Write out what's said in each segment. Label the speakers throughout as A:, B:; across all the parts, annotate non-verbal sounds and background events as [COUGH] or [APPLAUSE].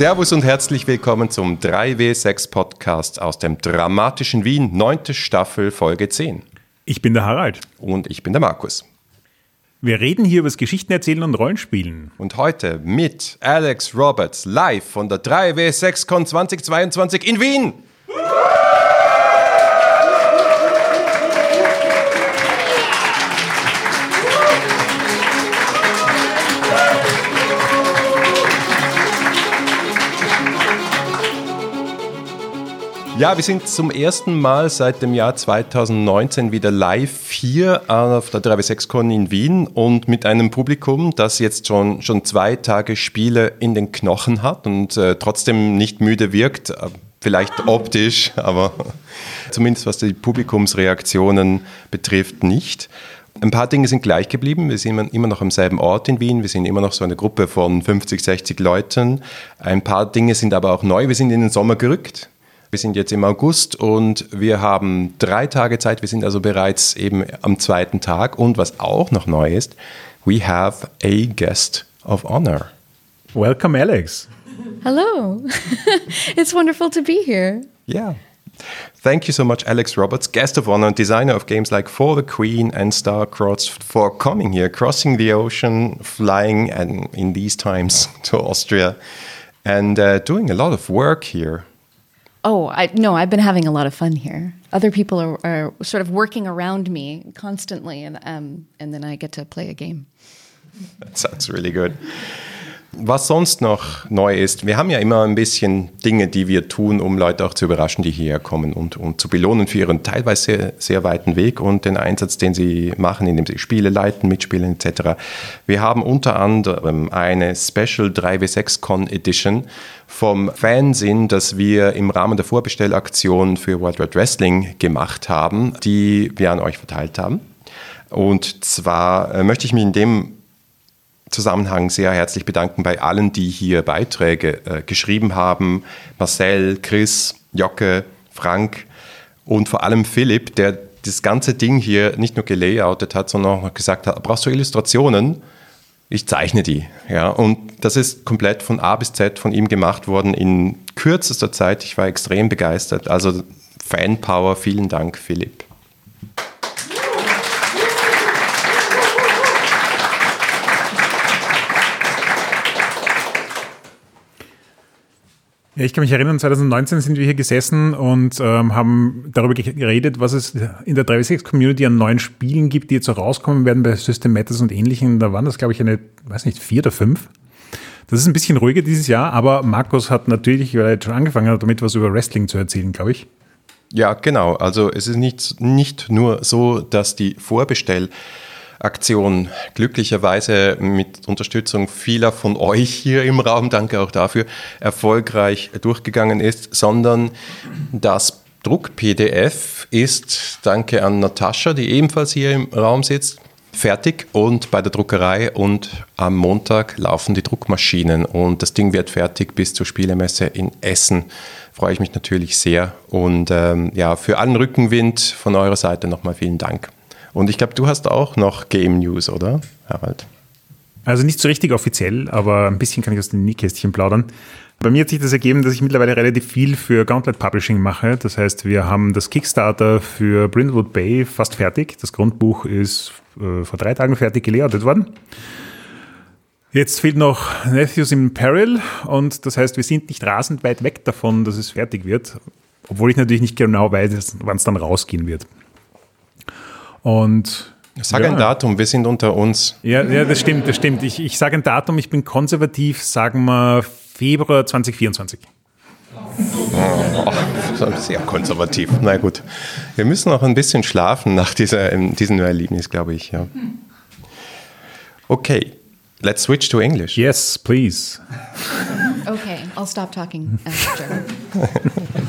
A: Servus und herzlich willkommen zum 3W6 Podcast aus dem dramatischen Wien, neunte Staffel, Folge 10.
B: Ich bin der Harald.
A: Und ich bin der Markus.
B: Wir reden hier über das Geschichten erzählen und Rollenspielen.
A: Und heute mit Alex Roberts live von der 3W6Con 2022 in Wien. Ja, wir sind zum ersten Mal seit dem Jahr 2019 wieder live hier auf der 3W6Con in Wien und mit einem Publikum, das jetzt schon, schon zwei Tage Spiele in den Knochen hat und äh, trotzdem nicht müde wirkt. Äh, vielleicht [LAUGHS] optisch, aber zumindest was die Publikumsreaktionen betrifft, nicht. Ein paar Dinge sind gleich geblieben. Wir sind immer noch am selben Ort in Wien. Wir sind immer noch so eine Gruppe von 50, 60 Leuten. Ein paar Dinge sind aber auch neu. Wir sind in den Sommer gerückt. Wir sind jetzt im August und wir haben drei Tage Zeit. Wir sind also bereits eben am zweiten Tag. Und was auch noch neu ist, we have a guest of honor.
B: Welcome, Alex.
C: Hello. [LAUGHS] it's wonderful to be here.
A: Yeah. Thank you so much, Alex Roberts, guest of honor and designer of games like For the Queen and Starcross, for coming here, crossing the ocean, flying and in these times [LAUGHS] to Austria, and uh, doing a lot of work here.
C: Oh, I, no, I've been having a lot of fun here. Other people are, are sort of working around me constantly, and, um, and then I get to play a game.
A: That sounds really good. Was sonst noch neu ist, wir haben ja immer ein bisschen Dinge, die wir tun, um Leute auch zu überraschen, die hierher kommen und, und zu belohnen für ihren teilweise sehr, sehr weiten Weg und den Einsatz, den sie machen, indem sie Spiele leiten, mitspielen etc. Wir haben unter anderem eine Special 3W6 Con Edition vom Fansinn, das wir im Rahmen der Vorbestellaktion für World Wide Wrestling gemacht haben, die wir an euch verteilt haben. Und zwar äh, möchte ich mich in dem Zusammenhang sehr herzlich bedanken bei allen, die hier Beiträge äh, geschrieben haben. Marcel, Chris, Jocke, Frank und vor allem Philipp, der das ganze Ding hier nicht nur gelayoutet hat, sondern auch gesagt hat, brauchst du Illustrationen? Ich zeichne die. Ja, und das ist komplett von A bis Z von ihm gemacht worden in kürzester Zeit. Ich war extrem begeistert. Also Fanpower, vielen Dank, Philipp.
B: Ja, ich kann mich erinnern, 2019 sind wir hier gesessen und ähm, haben darüber geredet, was es in der 3W6-Community an neuen Spielen gibt, die jetzt so rauskommen werden bei System Matters und ähnlichen. Da waren das, glaube ich, eine, weiß nicht, vier oder fünf. Das ist ein bisschen ruhiger dieses Jahr, aber Markus hat natürlich, weil er jetzt schon angefangen hat, damit was über Wrestling zu erzählen, glaube ich.
A: Ja, genau. Also es ist nicht, nicht nur so, dass die Vorbestell- Aktion glücklicherweise mit Unterstützung vieler von euch hier im Raum, danke auch dafür, erfolgreich durchgegangen ist, sondern das Druck-PDF ist, danke an Natascha, die ebenfalls hier im Raum sitzt, fertig und bei der Druckerei und am Montag laufen die Druckmaschinen und das Ding wird fertig bis zur Spielemesse in Essen. Freue ich mich natürlich sehr und ähm, ja, für allen Rückenwind von eurer Seite nochmal vielen Dank. Und ich glaube, du hast auch noch Game News, oder, Harald?
B: Also nicht so richtig offiziell, aber ein bisschen kann ich aus den Nähkästchen plaudern. Bei mir hat sich das ergeben, dass ich mittlerweile relativ viel für Gauntlet Publishing mache. Das heißt, wir haben das Kickstarter für Brindlewood Bay fast fertig. Das Grundbuch ist äh, vor drei Tagen fertig gelayoutet worden. Jetzt fehlt noch Matthews im Peril und das heißt, wir sind nicht rasend weit weg davon, dass es fertig wird. Obwohl ich natürlich nicht genau weiß, wann es dann rausgehen wird. Und
A: Sag ja. ein Datum, wir sind unter uns.
B: Ja, ja das stimmt, das stimmt. Ich, ich sage ein Datum, ich bin konservativ, sagen wir Februar 2024.
A: Oh, [LAUGHS] sehr konservativ. Na gut. Wir müssen noch ein bisschen schlafen nach dieser, diesem Erlebnis, glaube ich. Ja. Okay, let's switch to English.
B: Yes, please.
C: Okay, I'll stop talking after. [LAUGHS]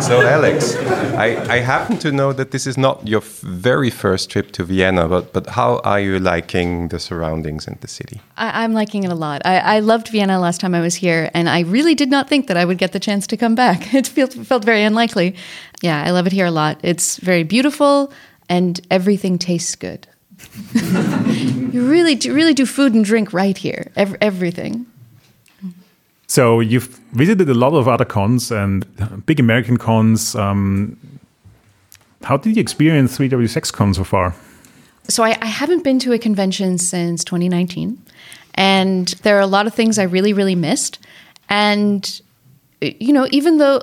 A: so, Alex, I, I happen to know that this is not your very first trip to Vienna, but, but how are you liking the surroundings and the city?
C: I, am liking it a lot. I, I, loved Vienna last time I was here, and I really did not think that I would get the chance to come back. [LAUGHS] It felt, felt very unlikely. Yeah, I love it here a lot. It's very beautiful, and everything tastes good. [LAUGHS] you really, do, really do food and drink right here. Every, everything.
B: So you've visited a lot of other cons and big American cons. Um, how did you experience 3W6Con so far?
C: So I, I haven't been to a convention since 2019, and there are a lot of things I really, really missed. And you know, even though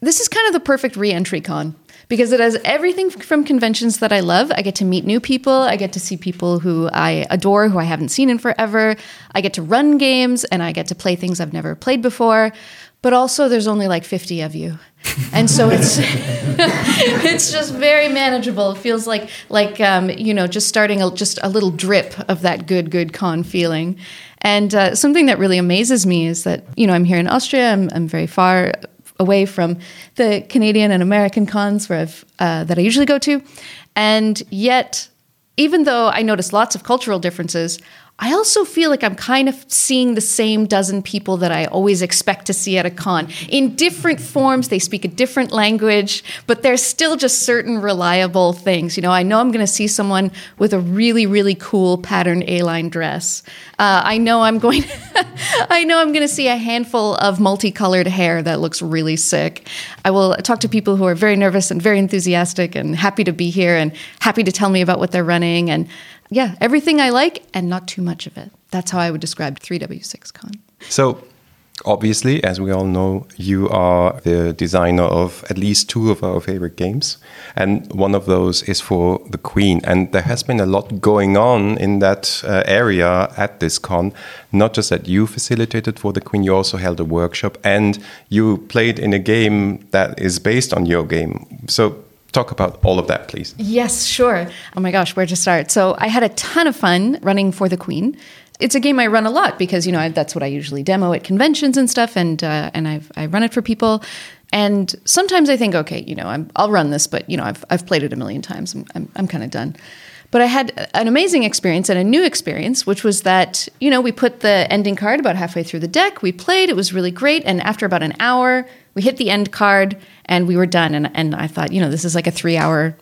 C: this is kind of the perfect re-entry con because it has everything from conventions that I love. I get to meet new people. I get to see people who I adore, who I haven't seen in forever. I get to run games and I get to play things I've never played before. But also, there's only like 50 of you. And so it's [LAUGHS] it's just very manageable. It feels like like um, you know just starting a, just a little drip of that good good con feeling. And uh, something that really amazes me is that you know I'm here in Austria. I'm, I'm very far away from the Canadian and American cons where I've, uh, that I usually go to. And yet, even though I notice lots of cultural differences, I also feel like I'm kind of seeing the same dozen people that I always expect to see at a con in different forms. They speak a different language, but there's still just certain reliable things. You know, I know I'm going to see someone with a really, really cool patterned A-line dress. Uh, I know I'm going. [LAUGHS] I know I'm going to see a handful of multicolored hair that looks really sick. I will talk to people who are very nervous and very enthusiastic and happy to be here and happy to tell me about what they're running and yeah, everything I like and not too much of it. That's how I would describe 3W6Con.
A: So, obviously, as we all know, you are the designer of at least two of our favorite games. And one of those is for the Queen. And there has been a lot going on in that uh, area at this con. Not just that you facilitated for the Queen, you also held a workshop and you played in a game that is based on your game. So, talk about all of that, please.
C: Yes, sure. Oh my gosh, where to start? So I had a ton of fun running for the Queen. It's a game I run a lot because you know I, that's what I usually demo at conventions and stuff, and uh, and I've, I run it for people. And sometimes I think, okay, you know, i will run this, but you know, I've I've played it a million times. I'm I'm, I'm kind of done. But I had an amazing experience and a new experience, which was that, you know, we put the ending card about halfway through the deck. We played, it was really great. And after about an hour, we hit the end card and we were done. And, and I thought, you know, this is like a three hour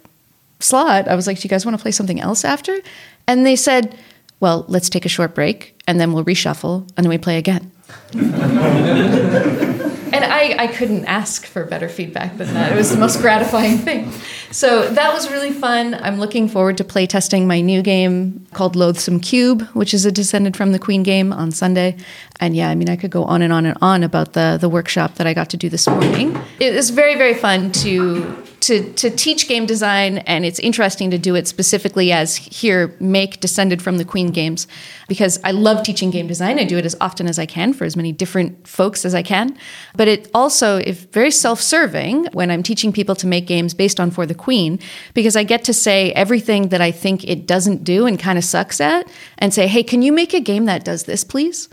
C: slot. I was like, do you guys want to play something else after? And they said, well, let's take a short break and then we'll reshuffle and then we play again. [LAUGHS] and I, I couldn't ask for better feedback than that. It was the most [LAUGHS] gratifying thing. So that was really fun. I'm looking forward to play testing my new game called Loathsome Cube, which is a descended from the Queen game on Sunday. And yeah, I mean, I could go on and on and on about the the workshop that I got to do this morning. It was very very fun to to to teach game design, and it's interesting to do it specifically as here make descended from the Queen games because I love teaching game design. I do it as often as I can for as many different folks as I can. But it also is very self serving when I'm teaching people to make games based on For the Queen, because I get to say everything that I think it doesn't do and kind of sucks at, and say, hey, can you make a game that does this, please?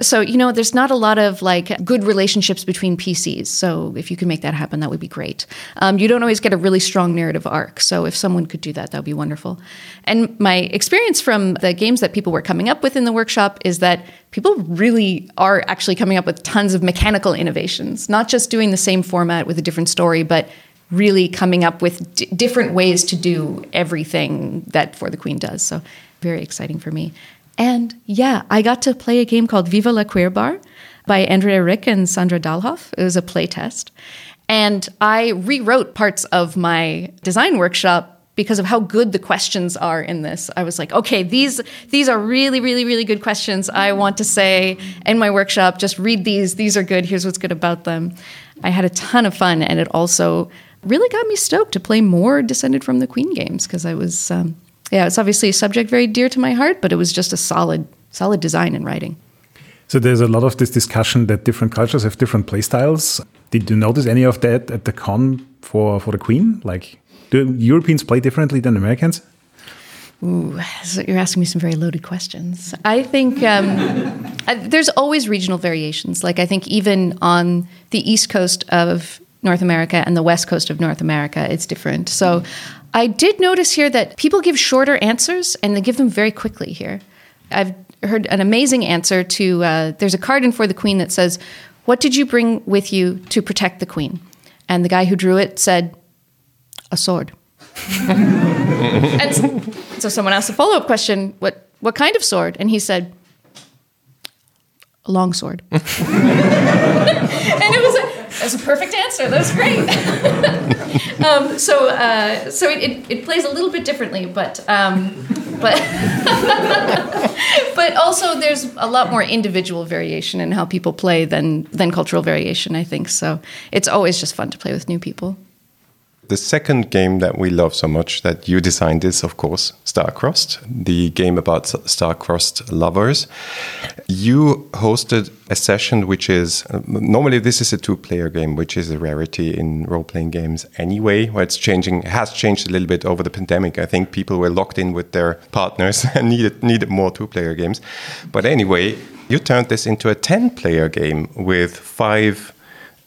C: So, you know, there's not a lot of like good relationships between PCs. So, if you can make that happen, that would be great. Um, you don't always get a really strong narrative arc. So, if someone could do that, that would be wonderful. And my experience from the games that people were coming up with in the workshop is that people really are actually coming up with tons of mechanical innovations, not just doing the same format with a different story, but really coming up with d- different ways to do everything that For the Queen does. So, very exciting for me. And yeah, I got to play a game called Viva la Queer Bar by Andrea Rick and Sandra Dahlhoff. It was a play test. And I rewrote parts of my design workshop because of how good the questions are in this. I was like, okay, these these are really, really, really good questions. I want to say in my workshop, just read these. These are good. Here's what's good about them. I had a ton of fun, and it also really got me stoked to play more Descended from the Queen games because I was um, yeah, it's obviously a subject very dear to my heart, but it was just a solid, solid design in writing.
B: So there's a lot of this discussion that different cultures have different play styles. Did you notice any of that at the con for, for the Queen? Like, do Europeans play differently than Americans?
C: Ooh, so you're asking me some very loaded questions. I think um, [LAUGHS] there's always regional variations. Like I think even on the east coast of North America and the west coast of North America, it's different. So I did notice here that people give shorter answers and they give them very quickly here. I've heard an amazing answer to uh, there's a card in for the queen that says, What did you bring with you to protect the queen? And the guy who drew it said, A sword. [LAUGHS] and so someone asked a follow up question, what, what kind of sword? And he said, A longsword. [LAUGHS] [LAUGHS] and it was a, was a perfect answer. That was great. [LAUGHS] um, so uh, so it, it, it, plays a little bit differently, but um, but [LAUGHS] but also there's a lot more individual variation in how people play than than cultural variation. I think so. It's always just fun to play with new people.
A: The second game that we love so much that you designed is, of course, Starcrossed, the game about Starcrossed lovers. You hosted a session which is normally this is a two-player game, which is a rarity in role-playing games anyway. Where it's changing, has changed a little bit over the pandemic. I think people were locked in with their partners [LAUGHS] and needed needed more two-player games. But anyway, you turned this into a ten-player game with five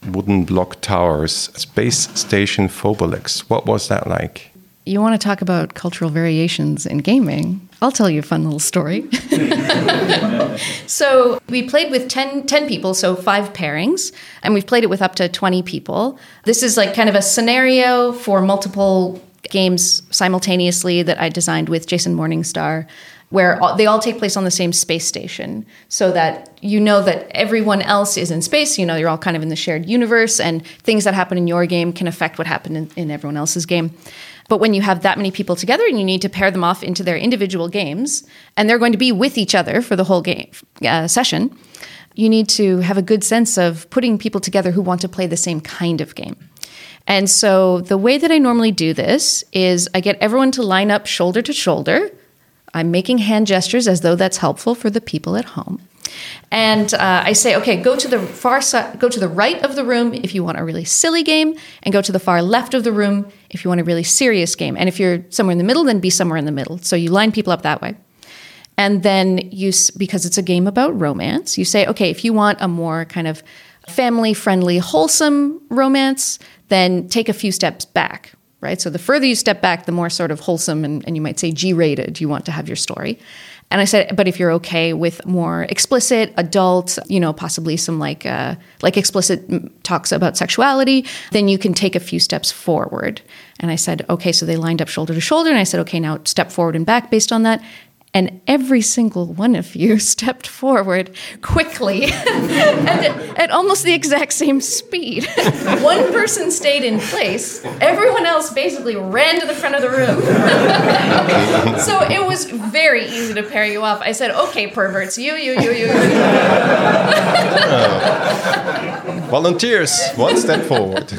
A: wooden block towers, Space Station Phobolix. What was that like?
C: You want to talk about cultural variations in gaming? I'll tell you a fun little story. [LAUGHS] so, we played with 10, 10, people, so five pairings, and we've played it with up to 20 people. This is like kind of a scenario for multiple games simultaneously that I designed with Jason Morningstar where they all take place on the same space station so that you know that everyone else is in space you know you're all kind of in the shared universe and things that happen in your game can affect what happened in, in everyone else's game. But when you have that many people together and you need to pair them off into their individual games and they're going to be with each other for the whole game uh, session you need to have a good sense of putting people together who want to play the same kind of game. And so the way that I normally do this is I get everyone to line up shoulder to shoulder I'm making hand gestures as though that's helpful for the people at home. And uh, I say, okay, go to the far side, go to the right of the room if you want a really silly game, and go to the far left of the room if you want a really serious game. And if you're somewhere in the middle, then be somewhere in the middle. So you line people up that way. And then you, because it's a game about romance, you say, okay, if you want a more kind of family friendly, wholesome romance, then take a few steps back right? So the further you step back, the more sort of wholesome and, and you might say G rated you want to have your story. And I said, but if you're okay with more explicit, adult, you know, possibly some like uh, like explicit talks about sexuality, then you can take a few steps forward. And I said, okay, so they lined up shoulder to shoulder, and I said, okay, now step forward and back based on that. And every single one of you [LAUGHS] stepped forward quickly [LAUGHS] and at, at, almost the exact same speed. [LAUGHS] one person stayed in place, everyone else basically ran to the front of the room. so it was very easy to pair you off. I said, okay, perverts, you, you, you, you, you.
A: Volunteers, one step forward.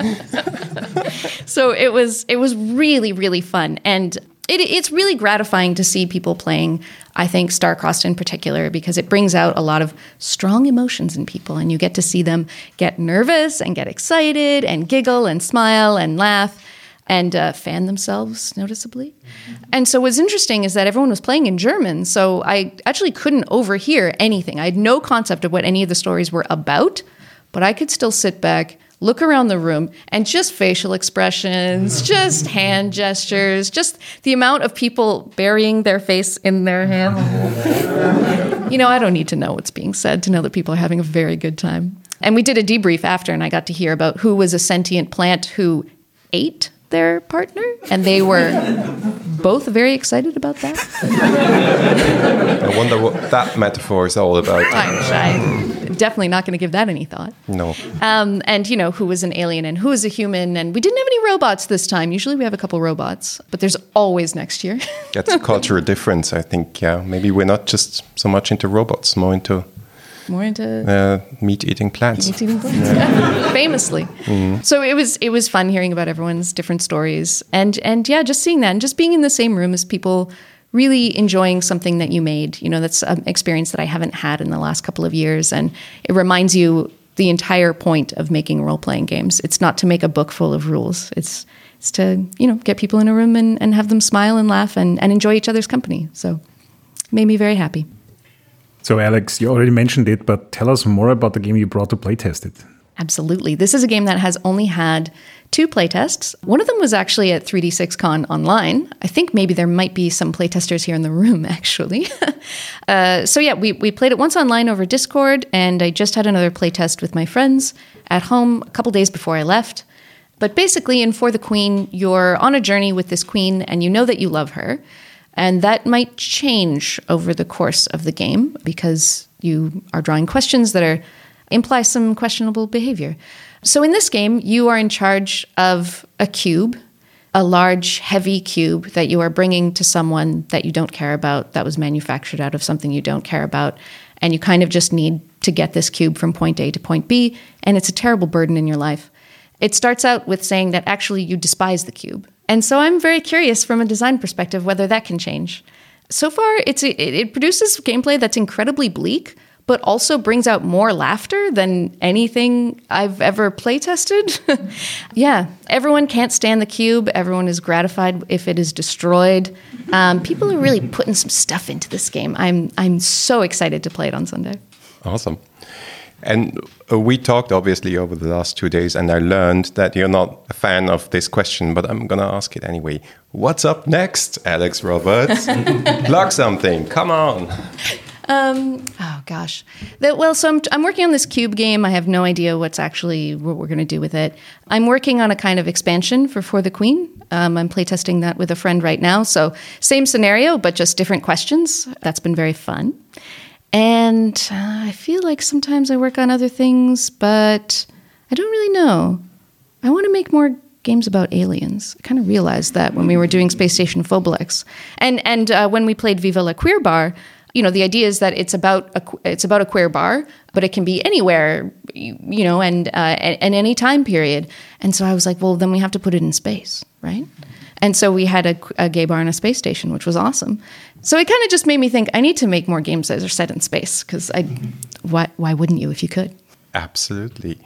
C: so it was it was really really fun and it, it's really gratifying to see people playing. I think Starcrossed in particular because it brings out a lot of strong emotions in people, and you get to see them get nervous and get excited and giggle and smile and laugh and uh, fan themselves noticeably. Mm-hmm. And so what's interesting is that everyone was playing in German, so I actually couldn't overhear anything. I had no concept of what any of the stories were about, but I could still sit back look around the room and just facial expressions, [LAUGHS] just hand gestures, just the amount of people burying their face in their hand. you know, I don't need to know what's being said to know that people are having a very good time. And we did a debrief after, and I got to hear about who was a sentient plant who ate their partner, and they were both very excited about that. [LAUGHS]
A: I wonder what that metaphor is all about.
C: I'm definitely not going to give that any thought.
A: No.
C: Um, and you know who was an alien and who was a human, and we didn't have any robots this time. Usually we have a couple robots, but there's always next year.
A: That's a cultural difference, I think. Yeah, maybe we're not just so much into robots, more into
C: more into
A: uh, meat-eating plants.
C: Meat-eating plants, yeah. [LAUGHS] famously. Mm-hmm. So it was it was fun hearing about everyone's different stories, and and yeah, just seeing that, and just being in the same room as people really enjoying something that you made. You know, that's an experience that I haven't had in the last couple of years, and it reminds you the entire point of making role-playing games. It's not to make a book full of rules. It's it's to you know get people in a room and, and have them smile and laugh and, and enjoy each other's company. So, it made me very happy.
B: So, Alex, you already mentioned it, but tell us more about the game you brought to playtest it.
C: Absolutely. This is a game that has only had two playtests. One of them was actually at 3D6Con online. I think maybe there might be some playtesters here in the room, [LAUGHS] actually. uh, so, yeah, we, we played it once online over Discord, and I just had another playtest with my friends at home a couple days before I left. But basically, in For the Queen, you're on a journey with this queen, and you know that you love her. And that might change over the course of the game because You are drawing questions that are imply some questionable behavior. So in this game, you are in charge of a cube, a large, heavy cube that you are bringing to someone that you don't care about, that was manufactured out of something you don't care about. And you kind of just need to get this cube from point A to point B, and it's a terrible burden in your life. It starts out with saying that actually you despise the cube. And so I'm very curious from a design perspective whether that can change. So far, it's it, produces gameplay that's incredibly bleak, but also brings out more laughter than anything I've ever play tested. [LAUGHS] yeah, everyone can't stand the cube. Everyone is gratified if it is destroyed. Um, people are really putting some stuff into this game. I'm I'm so excited to play it on Sunday.
A: Awesome. And uh, we talked obviously over the last two days, and I learned that you're not a fan of this question, but I'm gonna ask it anyway. What's up next, Alex Roberts? [LAUGHS] Plug something. Come on.
C: Um, oh gosh. That, well, so I'm, I'm working on this cube game. I have no idea what's actually what we're going to do with it. I'm working on a kind of expansion for For the Queen. Um, I'm playtesting that with a friend right now. So same scenario, but just different questions. That's been very fun. And uh, I feel like sometimes I work on other things, but I don't really know. I want to make more games about aliens. I kind of realized that when we were doing Space Station Phobelix, and and uh, when we played Viva la Queer Bar, you know, the idea is that it's about a it's about a queer bar, but it can be anywhere, you know, and uh, and any time period. And so I was like, well, then we have to put it in space, right? And so we had a, a gay bar on a space station, which was awesome. So it kind of just made me think I need to make more games that are set in space because I, why why wouldn't you if you could?
A: Absolutely.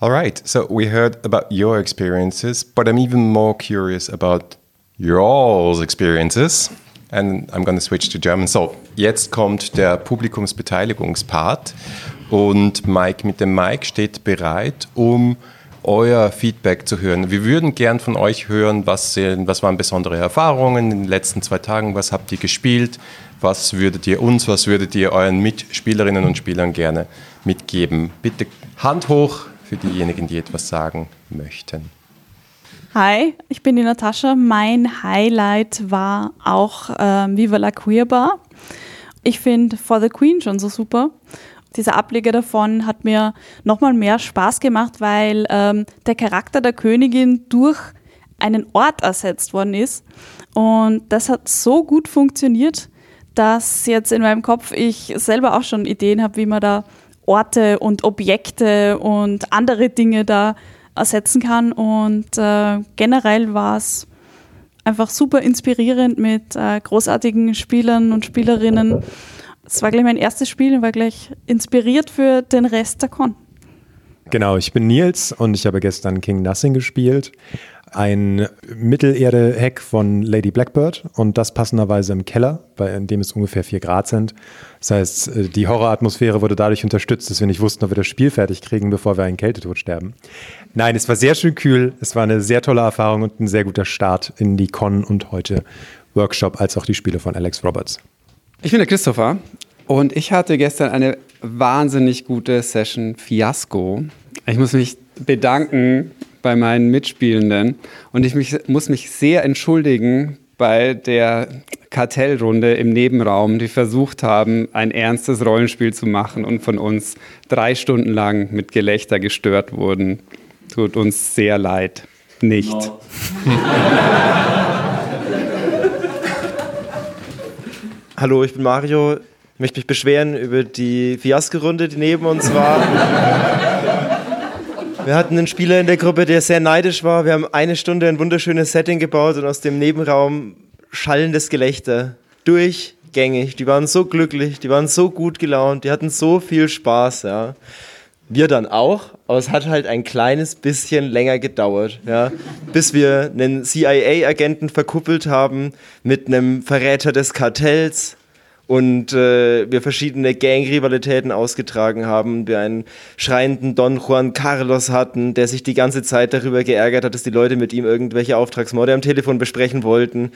A: All right. So we heard about your experiences, but I'm even more curious about your all's experiences. And I'm going to switch to German. So, jetzt kommt der Publikumsbeteiligungspart. Und Mike mit dem Mike steht bereit, um euer Feedback zu hören. Wir würden gern von euch hören, was, was waren besondere Erfahrungen in den letzten zwei Tagen, was habt ihr gespielt, was würdet ihr uns, was würdet ihr euren Mitspielerinnen und Spielern gerne mitgeben. Bitte Hand hoch für diejenigen, die etwas sagen möchten.
D: Hi, ich bin die Natascha. Mein Highlight war auch ähm, Viva la Queer Bar. Ich finde For the Queen schon so super. Dieser Ableger davon hat mir nochmal mehr Spaß gemacht, weil ähm, der Charakter der Königin durch einen Ort ersetzt worden ist. Und das hat so gut funktioniert, dass jetzt in meinem Kopf ich selber auch schon Ideen habe, wie man da Orte und Objekte und andere Dinge da ersetzen kann. Und äh, generell war es einfach super inspirierend mit äh, großartigen Spielern und Spielerinnen. Es war gleich mein erstes Spiel und war gleich inspiriert für den Rest der Con.
E: Genau, ich bin Nils und ich habe gestern King Nothing gespielt ein Mittelerde-Heck von Lady Blackbird und das passenderweise im Keller, bei, in dem es ungefähr vier Grad sind. Das heißt, äh, die Horroratmosphäre wurde dadurch unterstützt, dass wir nicht wussten, ob wir das Spiel fertig kriegen, bevor wir einen Kältetod sterben. Nein, es war sehr schön kühl, es war eine sehr tolle Erfahrung und ein sehr guter Start in die Con und heute Workshop, als auch die Spiele von Alex Roberts.
F: Ich bin der Christopher und ich hatte gestern eine wahnsinnig gute Session Fiasco. Ich muss mich bedanken bei meinen Mitspielenden. Und ich mich, muss mich sehr entschuldigen bei der Kartellrunde im Nebenraum, die versucht haben, ein ernstes Rollenspiel zu machen und von uns drei Stunden lang mit Gelächter gestört wurden. Tut uns sehr leid. Nicht. No. [LAUGHS]
G: Hallo, ich bin Mario. Ich möchte mich beschweren über die Fiasco-Runde, die neben uns war. Wir hatten einen Spieler in der Gruppe, der sehr neidisch war. Wir haben eine Stunde ein wunderschönes Setting gebaut und aus dem Nebenraum schallendes Gelächter. Durchgängig. Die waren so glücklich, die waren so gut gelaunt, die hatten so viel Spaß, ja. Wir dann auch, aber es hat halt ein kleines bisschen länger gedauert, ja, bis wir einen CIA-Agenten verkuppelt haben mit einem Verräter des Kartells, und äh, wir verschiedene Gang-Rivalitäten ausgetragen haben, wir einen schreienden Don Juan Carlos hatten, der sich die ganze Zeit darüber geärgert hat, dass die Leute mit ihm irgendwelche Auftragsmorde am Telefon besprechen wollten.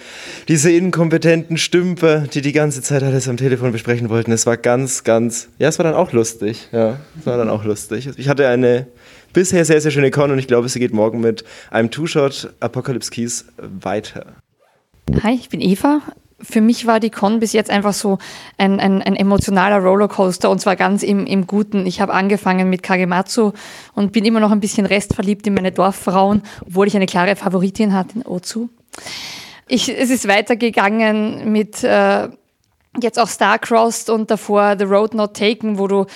G: Diese inkompetenten Stümper, die die ganze Zeit alles am Telefon besprechen wollten. Es war ganz, ganz, ja, es war dann auch lustig. Ja, es war dann auch lustig. Ich hatte eine bisher sehr, sehr schöne Con und ich glaube, sie geht morgen mit einem Two-Shot Apocalypse Keys weiter.
H: Hi, ich bin Eva für mich war die Con bis jetzt einfach so ein, ein, ein emotionaler Rollercoaster und zwar ganz im, im Guten. Ich habe angefangen mit Kagematsu und bin immer noch ein bisschen restverliebt in meine Dorffrauen, obwohl ich eine klare Favoritin hatte in Ozu. Ich, es ist weitergegangen mit äh, jetzt auch Starcrossed und davor The Road Not Taken, wo du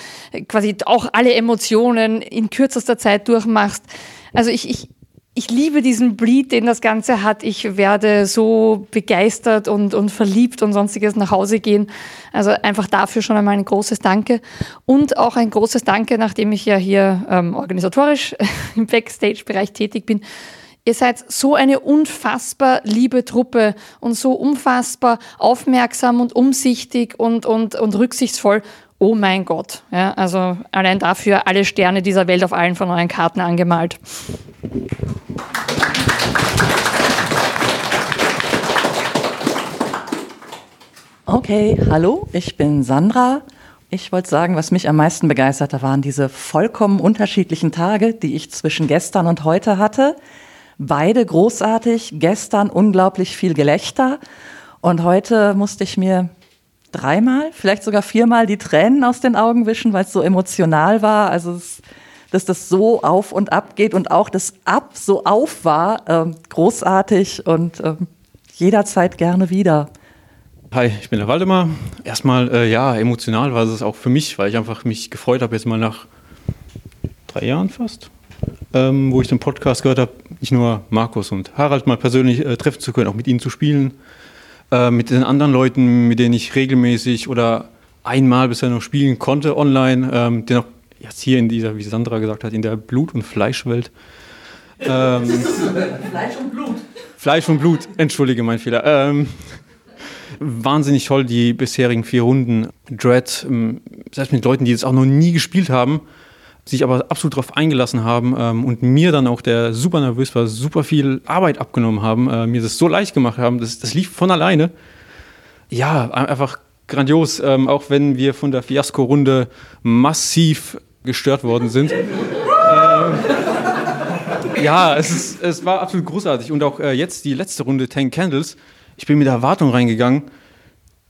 H: quasi auch alle Emotionen in kürzester Zeit durchmachst. Also ich, ich, ich liebe diesen Bleed, den das Ganze hat. Ich werde so begeistert und, und verliebt und sonstiges nach Hause gehen. Also einfach dafür schon einmal ein großes Danke. Und auch ein großes Danke, nachdem ich ja hier ähm, organisatorisch [LAUGHS] im Backstage-Bereich tätig bin. Ihr seid so eine unfassbar liebe Truppe und so unfassbar aufmerksam und umsichtig und, und, und rücksichtsvoll. Oh mein Gott. Ja, also allein dafür alle Sterne dieser Welt auf allen von euren Karten angemalt.
I: Okay, hallo, ich bin Sandra. Ich wollte sagen, was mich am meisten begeisterte, waren diese vollkommen unterschiedlichen Tage, die ich zwischen gestern und heute hatte. Beide großartig, gestern unglaublich viel Gelächter und heute musste ich mir dreimal, vielleicht sogar viermal die Tränen aus den Augen wischen, weil es so emotional war. Also es dass das so auf und ab geht und auch das Ab so auf war, ähm, großartig und ähm, jederzeit gerne wieder.
J: Hi, ich bin der Waldemar. Erstmal, äh, ja, emotional war es auch für mich, weil ich einfach mich gefreut habe, jetzt mal nach drei Jahren fast, ähm, wo ich den Podcast gehört habe, nicht nur Markus und Harald mal persönlich äh, treffen zu können, auch mit ihnen zu spielen, äh, mit den anderen Leuten, mit denen ich regelmäßig oder einmal bisher noch spielen konnte online, ähm, den auch jetzt hier in dieser, wie Sandra gesagt hat, in der Blut- und Fleischwelt. Ähm, Fleisch und Blut. Fleisch und Blut, entschuldige mein Fehler. Ähm, wahnsinnig toll, die bisherigen vier Runden. Dread, ähm, selbst mit Leuten, die das auch noch nie gespielt haben, sich aber absolut darauf eingelassen haben ähm, und mir dann auch, der super nervös war, super viel Arbeit abgenommen haben, äh, mir das so leicht gemacht haben, das, das lief von alleine. Ja, einfach grandios, ähm, auch wenn wir von der Fiasko-Runde massiv gestört worden sind. [LAUGHS] ähm, ja, es, ist, es war absolut großartig. Und auch äh, jetzt die letzte Runde Tank Candles. Ich bin mit der Erwartung reingegangen,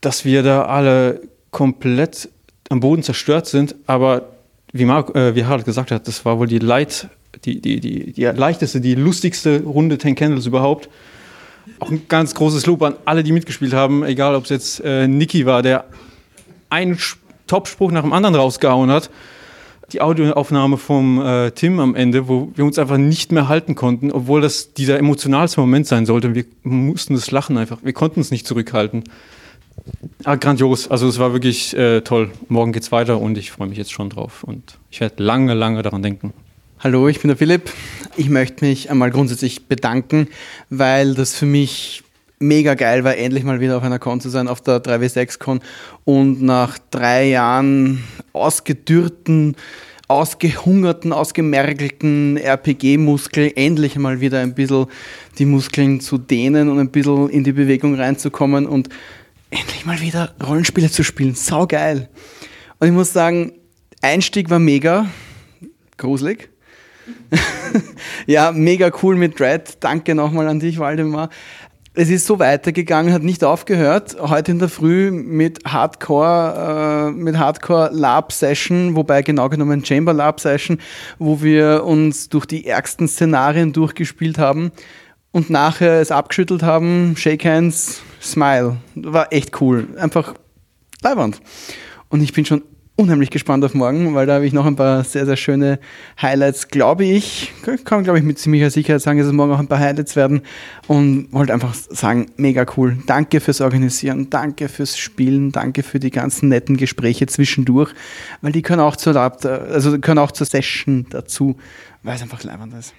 J: dass wir da alle komplett am Boden zerstört sind. Aber wie, Mark, äh, wie Harald gesagt hat, das war wohl die, Leit, die, die, die, die leichteste, die lustigste Runde Tank Candles überhaupt. Auch ein ganz großes Lob an alle, die mitgespielt haben, egal ob es jetzt äh, Niki war, der einen Topspruch nach dem anderen rausgehauen hat die Audioaufnahme vom äh, Tim am Ende, wo wir uns einfach nicht mehr halten konnten, obwohl das dieser emotionalste Moment sein sollte. Wir mussten das Lachen einfach, wir konnten es nicht zurückhalten. Ah, grandios, also es war wirklich äh, toll. Morgen geht's weiter und ich freue mich jetzt schon drauf und ich werde lange, lange daran denken.
K: Hallo, ich bin der Philipp. Ich möchte mich einmal grundsätzlich bedanken, weil das für mich mega geil war, endlich mal wieder auf einer Con zu sein, auf der 3W6-Con und nach drei Jahren ausgedürrten, ausgehungerten, ausgemergelten RPG-Muskel endlich mal wieder ein bisschen die Muskeln zu dehnen und ein bisschen in die Bewegung reinzukommen und endlich mal wieder Rollenspiele zu spielen. Sau geil. Und ich muss sagen, Einstieg war mega. Gruselig. [LAUGHS] ja, mega cool mit Dread. Danke nochmal an dich, Waldemar es ist so weitergegangen, hat nicht aufgehört. Heute in der Früh mit Hardcore, äh, mit Hardcore Lab Session, wobei genau genommen Chamber Lab Session, wo wir uns durch die ärgsten Szenarien durchgespielt haben und nachher es abgeschüttelt haben, Shake Hands, Smile. War echt cool. Einfach leibernd. Und ich bin schon unheimlich gespannt auf morgen, weil da habe ich noch ein paar sehr, sehr schöne Highlights, glaube ich. Kann, glaube ich, mit ziemlicher Sicherheit sagen, dass es morgen auch ein paar Highlights werden. Und wollte einfach sagen, mega cool. Danke fürs Organisieren, danke fürs Spielen, danke für die ganzen netten Gespräche zwischendurch, weil die können auch zur, also können auch zur Session dazu, weil es einfach leibend ist.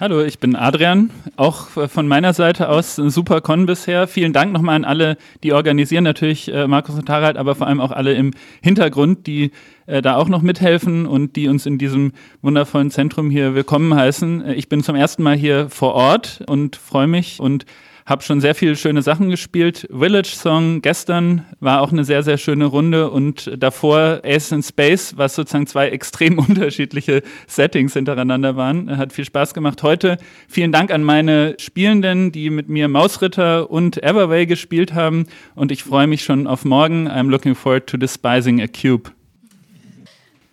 L: Hallo, ich bin Adrian. Auch von meiner Seite aus ein super Con bisher. Vielen Dank nochmal an alle, die organisieren, natürlich äh, Markus und Harald, aber vor allem auch alle im Hintergrund, die äh, da auch noch mithelfen und die uns in diesem wundervollen Zentrum hier willkommen heißen. Äh, ich bin zum ersten Mal hier vor Ort und freue mich und habe schon sehr viele schöne Sachen gespielt. Village Song gestern war auch eine sehr, sehr schöne Runde und davor Ace in Space, was sozusagen zwei [LAUGHS] extrem unterschiedliche Settings hintereinander waren. Hat viel Spaß gemacht. Heute vielen Dank an meine Spielenden, die mit mir Mausritter und Everway gespielt haben und ich freue mich schon auf morgen. I'm looking forward to despising a cube.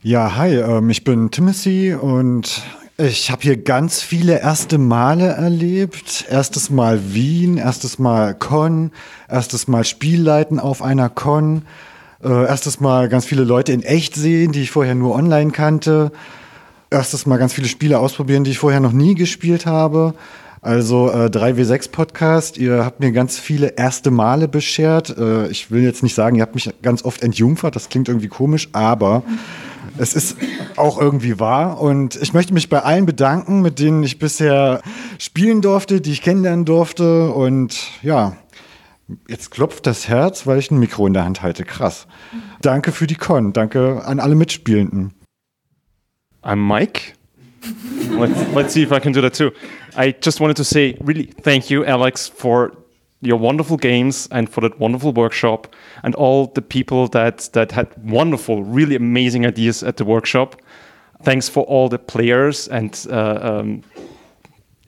M: Ja, hi, ähm, ich bin Timothy und ich habe hier ganz viele erste Male erlebt. Erstes Mal Wien, erstes Mal Con, erstes Mal Spielleiten auf einer Con, äh, erstes Mal ganz viele Leute in echt sehen, die ich vorher nur online kannte. Erstes Mal ganz viele Spiele ausprobieren, die ich vorher noch nie gespielt habe. Also äh, 3W6 Podcast, ihr habt mir ganz viele erste Male beschert. Äh, ich will jetzt nicht sagen, ihr habt mich ganz oft entjungfert, das klingt irgendwie komisch, aber es ist auch irgendwie wahr. Und ich möchte mich bei allen bedanken, mit denen ich bisher spielen durfte, die ich kennenlernen durfte. Und ja, jetzt klopft das Herz, weil ich ein Mikro in der Hand halte. Krass. Danke für die Con. Danke an alle Mitspielenden.
N: I'm Mike. let's, let's see if I can do that too. I just wanted to say, really, thank you, Alex, for your wonderful games and for that wonderful workshop and all the people that that had wonderful, really amazing ideas at the workshop. Thanks for all the players and uh, um,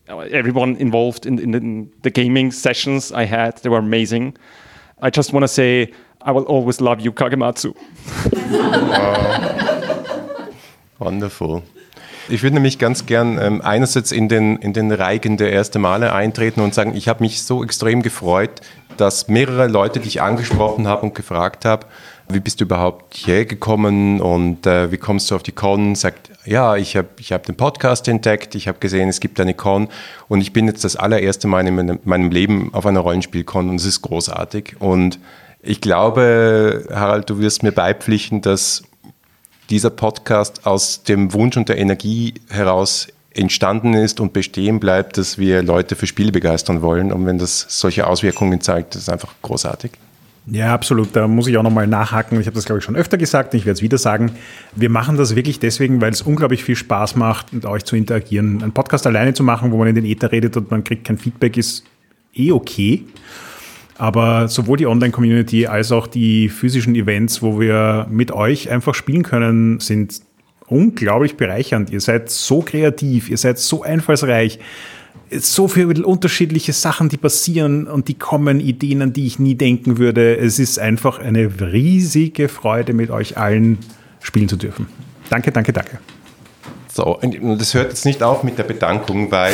N: everyone involved in, in, in, the gaming sessions I had. They were amazing. I just want to say I will always love you, Kagematsu. [LAUGHS]
A: Wonderful. Ich würde nämlich ganz gern ähm, einerseits in den, in den Reigen der ersten Male eintreten und sagen, ich habe mich so extrem gefreut, dass mehrere Leute dich angesprochen haben und gefragt haben, wie bist du überhaupt hierher gekommen und äh, wie kommst du auf die Con? Sagt, ja, ich habe ich hab den Podcast entdeckt, ich habe gesehen, es gibt eine Con und ich bin jetzt das allererste Mal in meinem, Leben auf einer Rollenspielcon und es ist großartig. Und ich glaube, Harald, du wirst mir beipflichten, dass dieser Podcast aus dem Wunsch und der Energie heraus entstanden ist und bestehen bleibt, dass wir Leute für Spiele begeistern wollen. Und wenn das solche Auswirkungen zeigt, das ist einfach großartig.
B: Ja, absolut. Da muss ich auch nochmal nachhaken. Ich habe das, glaube ich, schon öfter gesagt. Ich werde es wieder sagen. Wir machen das wirklich deswegen, weil es unglaublich viel Spaß macht, mit euch zu interagieren. Ein Podcast alleine zu machen, wo man in den Ether redet und man kriegt kein Feedback, ist eh okay. Aber sowohl die Online-Community als auch die physischen Events, wo wir mit euch einfach spielen können, sind unglaublich bereichernd. Ihr seid so kreativ, ihr seid so einfallsreich. So viele unterschiedliche Sachen, die passieren und die kommen, Ideen, an die ich nie denken würde. Es ist einfach eine riesige Freude, mit euch allen spielen zu dürfen. Danke, danke, danke.
A: So, und das hört jetzt nicht auf mit der Bedankung, weil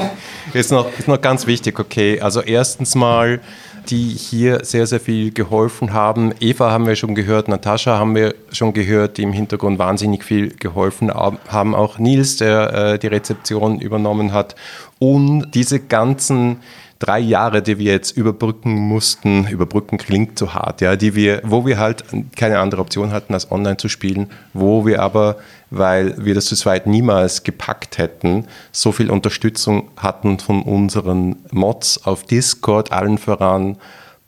A: [LAUGHS] ist noch, ist noch ganz wichtig, okay. Also erstens mal, die hier sehr, sehr viel geholfen haben. Eva haben wir schon gehört, Natascha haben wir schon gehört, die im Hintergrund wahnsinnig viel geholfen haben. Auch Nils, der äh, die Rezeption übernommen hat. Und diese ganzen drei Jahre, die wir jetzt überbrücken mussten, überbrücken klingt so hart, ja, die wir, wo wir halt keine andere Option hatten, als online zu spielen, wo wir aber, weil wir das zu zweit niemals gepackt hätten, so viel Unterstützung hatten von unseren Mods auf Discord, allen voran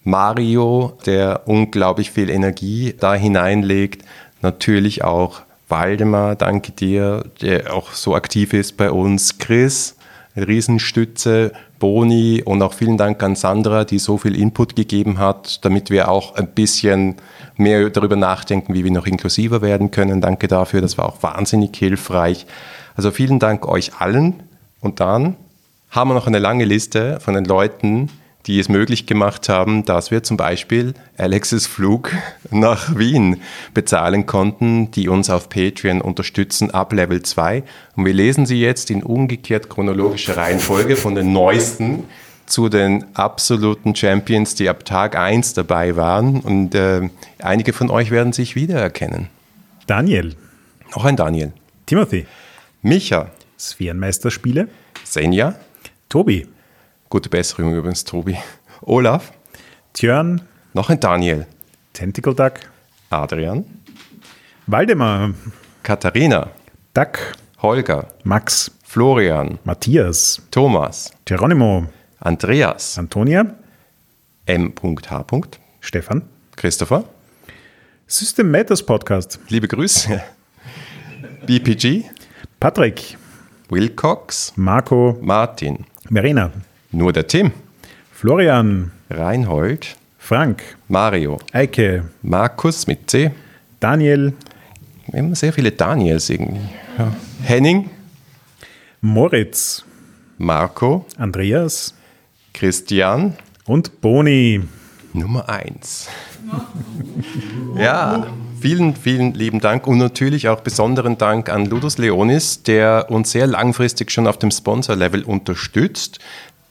A: Mario, der unglaublich viel Energie da hineinlegt, natürlich auch Waldemar, danke dir, der auch so aktiv ist bei uns, Chris, Riesenstütze, Boni und auch vielen Dank an Sandra, die so viel Input gegeben hat, damit wir auch ein bisschen mehr darüber nachdenken, wie wir noch inklusiver werden können. Danke dafür, das war auch wahnsinnig hilfreich. Also vielen Dank euch allen. Und dann haben wir noch eine lange Liste von den Leuten, die es möglich gemacht haben, dass wir zum Beispiel Alexes Flug [LAUGHS] nach Wien bezahlen konnten, die uns auf Patreon unterstützen ab Level 2. Und wir lesen sie jetzt in umgekehrt chronologischer Reihenfolge von den neuesten zu den absoluten Champions, die ab Tag 1 dabei waren. Und äh, einige von euch werden sich wiedererkennen.
B: Daniel.
A: Noch ein Daniel.
B: Timothy.
A: Micha.
B: Sphärenmeisterspiele.
A: Senja.
B: Tobi.
A: Gute Besserung übrigens, Tobi. Olaf.
B: Tjörn.
A: Noch ein Daniel.
B: Tentacle Duck.
A: Adrian.
B: Waldemar.
A: Katharina.
B: Duck.
A: Holger.
B: Max.
A: Florian.
B: Matthias.
A: Thomas.
B: Geronimo.
A: Andreas.
B: Antonia.
A: M.H.
B: Stefan.
A: Christopher.
B: System Matters Podcast.
A: Liebe Grüße. [LAUGHS] BPG.
B: Patrick.
A: Wilcox.
B: Marco.
A: Martin.
B: Verena.
A: Nur der Tim.
B: Florian,
A: Reinhold,
B: Frank,
A: Mario,
B: Eike,
A: Markus mit C.
B: Daniel,
A: Wir haben sehr viele Daniels irgendwie. Ja. Henning,
B: Moritz,
A: Marco,
B: Andreas
A: Christian,
B: und Boni.
A: Nummer eins. ja, vielen, vielen lieben Dank und natürlich auch besonderen Dank an Ludus Leonis, der uns sehr langfristig schon auf dem Sponsor-Level unterstützt,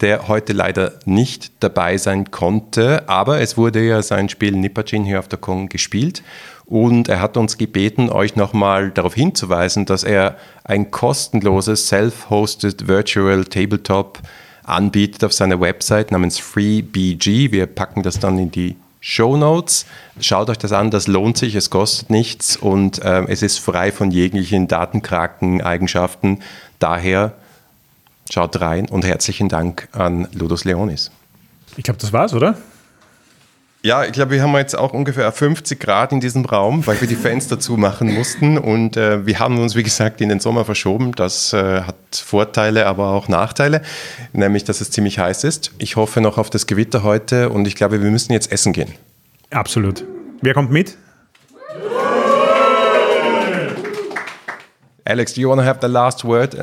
A: der heute leider nicht dabei sein konnte, aber es wurde ja sein Spiel Nipajin hier auf der Kong gespielt und er hat uns gebeten, euch nochmal darauf hinzuweisen, dass er ein kostenloses Self-Hosted Virtual Tabletop anbietet auf seiner Website namens FreeBG. Wir packen das dann in die Show Notes. Schaut euch das an, das lohnt sich, es kostet nichts und ähm, es ist frei von jeglichen Datenkraken-Eigenschaften. Daher schaut rein und herzlichen Dank an Ludus Leonis.
B: Ich glaube, das war's, oder?
A: Ja, ich glaube, wir haben jetzt auch ungefähr 50 Grad in diesem Raum, weil wir die Fenster zumachen mussten. Und äh, wir haben uns, wie gesagt, in den Sommer verschoben. Das äh, hat Vorteile, aber auch Nachteile, nämlich, dass es ziemlich heiß ist. Ich hoffe noch auf das Gewitter heute und ich glaube, wir müssen jetzt essen gehen.
B: Absolut. Wer kommt mit?
A: Alex, do you want to have the last word?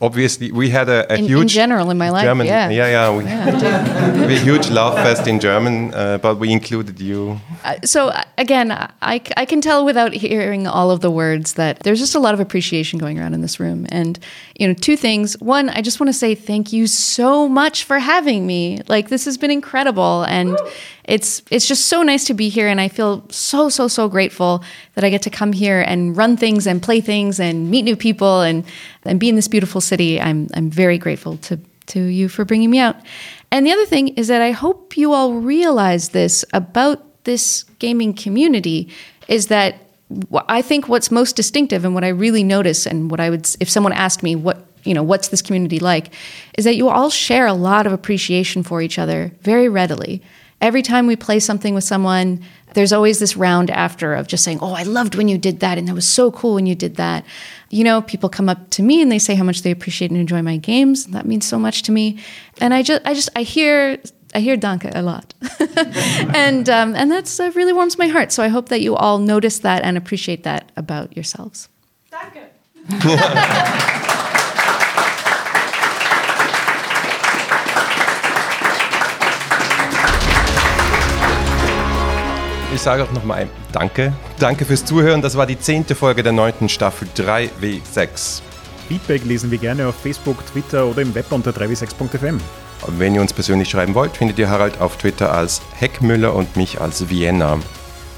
A: Obviously, we had a, a
C: In- in
A: huge
C: general in my life,
A: German,
C: yeah.
A: yeah, yeah, we,
C: Yeah, [LAUGHS]
A: we huge love fest in German, uh, but we included you.
C: Uh, so uh, again, I, I can tell without hearing all of the words that there's just a lot of appreciation going around in this room. And you know, two things. One, I just want to say thank you so much for having me. Like this has been incredible, and it's it's just so nice to be here. And I feel so so so grateful that I get to come here and run things and play things and meet new people and and be in this beautiful city. I'm I'm very grateful to to you for bringing me out. And the other thing is that I hope you all realize this about this gaming community is that I think what's most distinctive and what I really notice and what I would if someone asked me what you know what's this community like is that you all share a lot of appreciation for each other very readily. Every time we play something with someone, there's always this round after of just saying, "Oh, I loved when you did that and that was so cool when you did that." You know, people come up to me and they say how much they appreciate and enjoy my games. That means so much to me. And I just I just I hear I hear Danke a lot. [LAUGHS] and um, and that's uh, really warms my heart. So I hope that you all notice that and appreciate that about yourselves. [LAUGHS]
A: Ich sage auch nochmal Danke. Danke fürs Zuhören. Das war die zehnte Folge der neunten Staffel 3W6.
B: Feedback lesen wir gerne auf Facebook, Twitter oder im Web unter 3w6.fm.
A: Und Wenn ihr uns persönlich schreiben wollt, findet ihr Harald auf Twitter als Heckmüller und mich als Vienna.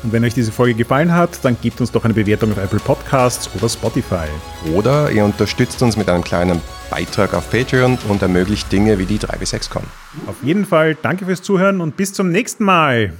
B: Und wenn euch diese Folge gefallen hat, dann gebt uns doch eine Bewertung auf Apple Podcasts oder Spotify.
A: Oder ihr unterstützt uns mit einem kleinen Beitrag auf Patreon und ermöglicht Dinge wie die 3W6Con.
B: Auf jeden Fall danke fürs Zuhören und bis zum nächsten Mal.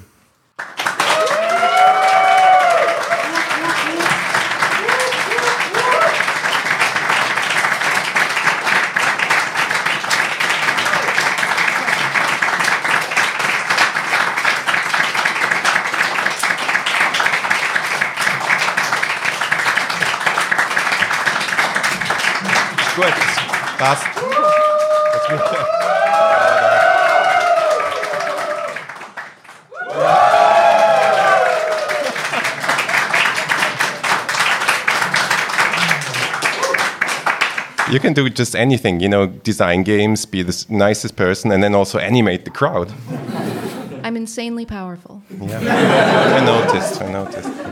A: You can do just anything, you know, design games, be the nicest person, and then also animate the crowd.
C: I'm insanely powerful.
A: Yeah. [LAUGHS] I noticed, I noticed.